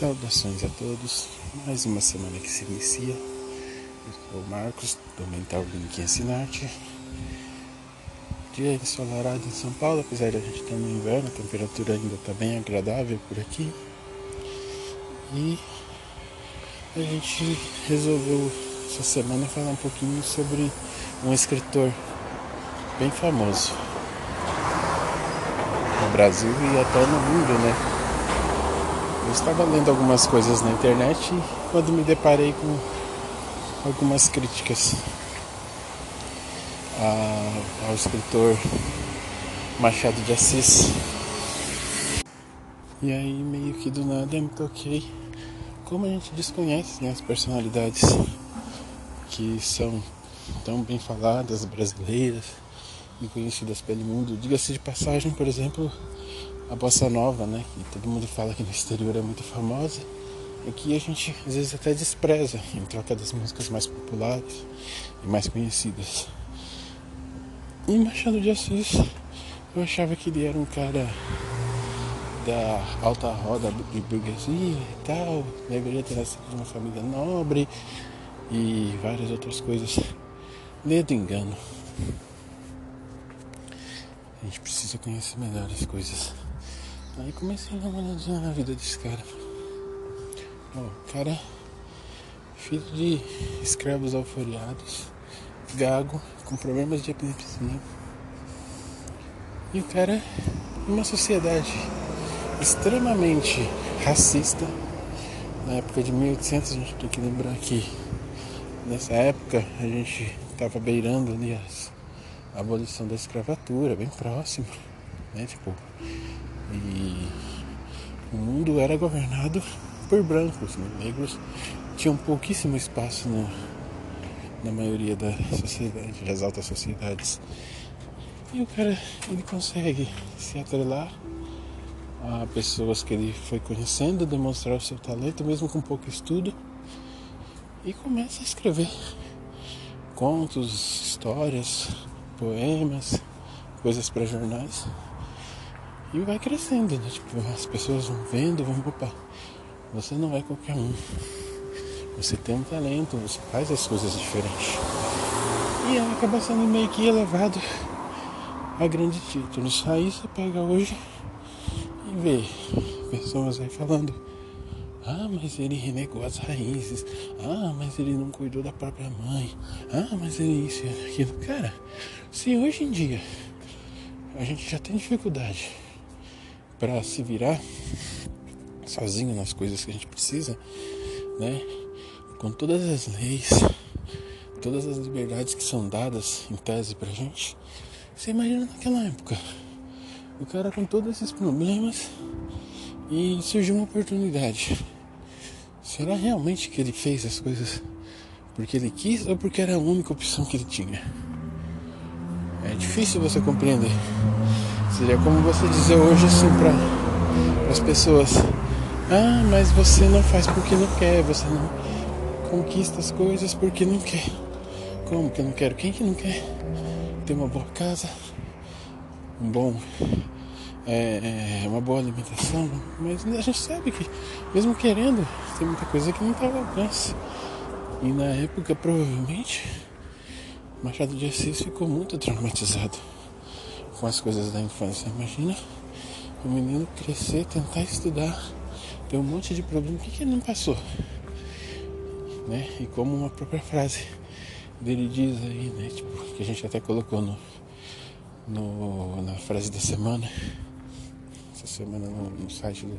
Saudações a todos, mais uma semana que se inicia. Eu sou o Marcos, do Mental Link Ensinarte. Dia ensolarado em São Paulo, apesar de a gente estar no inverno, a temperatura ainda está bem agradável por aqui. E a gente resolveu essa semana falar um pouquinho sobre um escritor bem famoso no Brasil e até no mundo, né? Eu estava lendo algumas coisas na internet quando me deparei com algumas críticas ao escritor Machado de Assis. E aí meio que do nada eu me toquei como a gente desconhece né, as personalidades que são tão bem faladas, brasileiras e conhecidas pelo mundo. Diga-se de passagem, por exemplo, a bossa nova, né? Que todo mundo fala que no exterior é muito famosa. Aqui a gente às vezes até despreza em troca das músicas mais populares e mais conhecidas. E Machado de Assis, eu achava que ele era um cara da alta roda de burguesia e tal, deveria ter nascido de uma família nobre e várias outras coisas. Ledo engano. A gente precisa conhecer melhor as coisas. Aí comecei a dar uma olhadinha na vida desse cara. Ó, cara, filho de escravos alforiados, gago, com problemas de epilepsia. E o cara, uma sociedade extremamente racista, na época de 1800, a gente tem que lembrar que nessa época a gente estava beirando ali a abolição da escravatura, bem próximo, né? Tipo, e o mundo era governado por brancos, né? negros tinham pouquíssimo espaço no, na maioria da sociedade, das altas sociedades. E o cara ele consegue se atrelar a pessoas que ele foi conhecendo, demonstrar o seu talento, mesmo com pouco estudo, e começa a escrever contos, histórias, poemas, coisas para jornais. E vai crescendo, né? Tipo, as pessoas vão vendo, vão, opa, você não é qualquer um. Você tem um talento, você faz as coisas diferentes. E acaba sendo meio que elevado a grandes títulos. Aí você pega hoje e vê pessoas aí falando. Ah, mas ele renegou as raízes. Ah, mas ele não cuidou da própria mãe. Ah, mas ele isso e aquilo. Cara, se hoje em dia a gente já tem dificuldade para se virar sozinho nas coisas que a gente precisa, né? Com todas as leis, todas as liberdades que são dadas em tese pra gente. Você imagina naquela época, o cara com todos esses problemas e surgiu uma oportunidade. Será realmente que ele fez as coisas porque ele quis ou porque era a única opção que ele tinha? Difícil você compreender. Seria como você dizer hoje assim para as pessoas: Ah, mas você não faz porque não quer, você não conquista as coisas porque não quer. Como que eu não quero? Quem que não quer ter uma boa casa, um bom. É, é, uma boa alimentação, mas a gente sabe que, mesmo querendo, tem muita coisa que não está ao alcance. E na época, provavelmente, Machado de Assis ficou muito traumatizado com as coisas da infância. Imagina o menino crescer, tentar estudar, ter um monte de problema. O que, que ele não passou? Né? E como uma própria frase dele diz aí, né? Tipo, que a gente até colocou no, no na frase da semana, essa semana no, no site do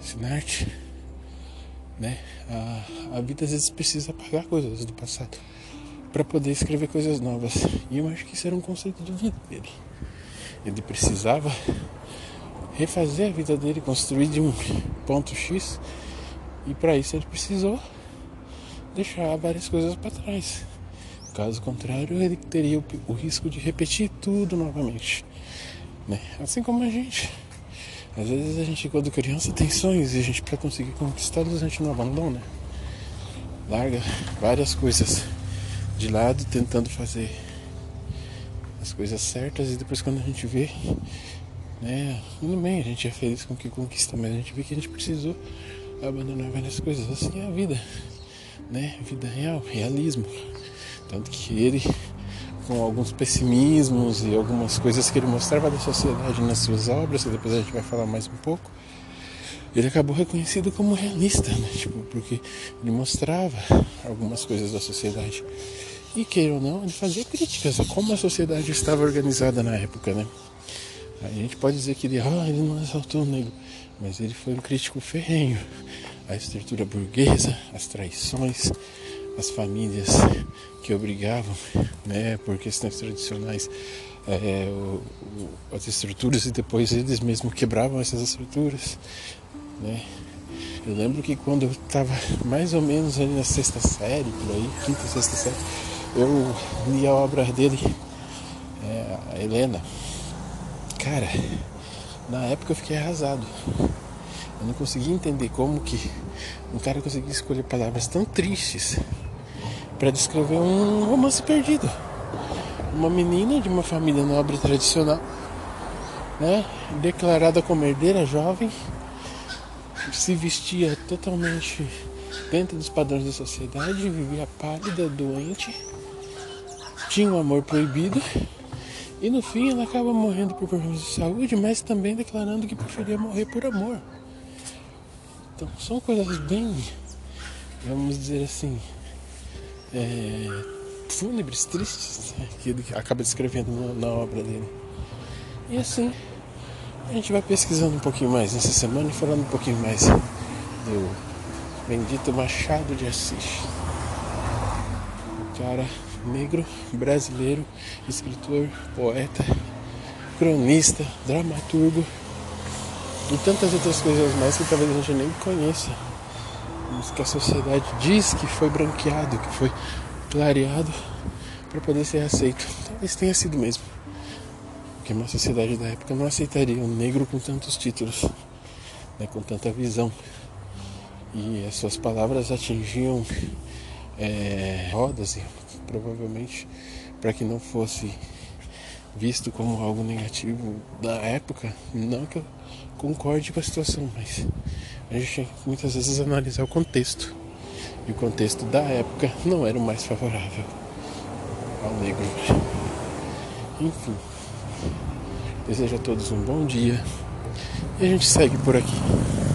Sinarte, né? A, a vida às vezes precisa apagar coisas do passado para poder escrever coisas novas. E eu acho que isso era um conceito de vida dele. Ele precisava refazer a vida dele, construir de um ponto X, e para isso ele precisou deixar várias coisas para trás. Caso contrário, ele teria o, o, risco de repetir tudo novamente. Né? Assim como a gente. Às vezes a gente, quando criança, tem sonhos e a gente, para conseguir conquistá-los, a gente não abandona. Larga várias coisas de lado tentando fazer as coisas certas e depois quando a gente vê, né, tudo bem, a gente é feliz com o que conquista, mas a gente vê que a gente precisou abandonar várias coisas. Assim é a vida, né? Vida real, realismo. Tanto que ele, com alguns pessimismos e algumas coisas que ele mostrava da sociedade nas suas obras, que depois a gente vai falar mais um pouco, ele acabou reconhecido como realista, né? Tipo, porque ele mostrava algumas coisas da sociedade. E queira ou não, ele fazia críticas a como a sociedade estava organizada na época, né? A gente pode dizer que ele, ah, ele não exaltou o negro, mas ele foi um crítico ferrenho à estrutura burguesa, às traições, às famílias que obrigavam, né, por questões tradicionais, é, o, o, as estruturas e depois eles mesmos quebravam essas estruturas, né? Eu lembro que quando eu estava mais ou menos ali na sexta série, por aí, quinta, sexta série, eu li a obra dele, é, a Helena, Cara, na época eu fiquei arrasado. Eu não conseguia entender como que um cara conseguia escolher palavras tão tristes para descrever um romance perdido. Uma menina de uma família nobre tradicional, né, declarada como herdeira jovem, se vestia totalmente dentro dos padrões da sociedade, vivia pálida, doente, tinha um amor proibido e no fim ela acaba morrendo por problemas de saúde, mas também declarando que preferia morrer por amor. Então são coisas bem, vamos dizer assim, é, fúnebres, tristes, né, que ele acaba descrevendo na, na obra dele. E assim, a gente vai pesquisando um pouquinho mais essa semana e falando um pouquinho mais do bendito Machado de Assis. Cara negro brasileiro, escritor, poeta, cronista, dramaturgo e tantas outras coisas mais que talvez a gente nem conheça. Mas que a sociedade diz que foi branqueado, que foi clareado para poder ser aceito. Talvez tenha sido mesmo. Porque uma sociedade da época não aceitaria um negro com tantos títulos, né, com tanta visão. E as suas palavras atingiam é, rodas provavelmente para que não fosse visto como algo negativo da época. Não que eu concorde com a situação, mas a gente tem que muitas vezes analisar o contexto. E o contexto da época não era o mais favorável ao negro. Enfim, desejo a todos um bom dia e a gente segue por aqui.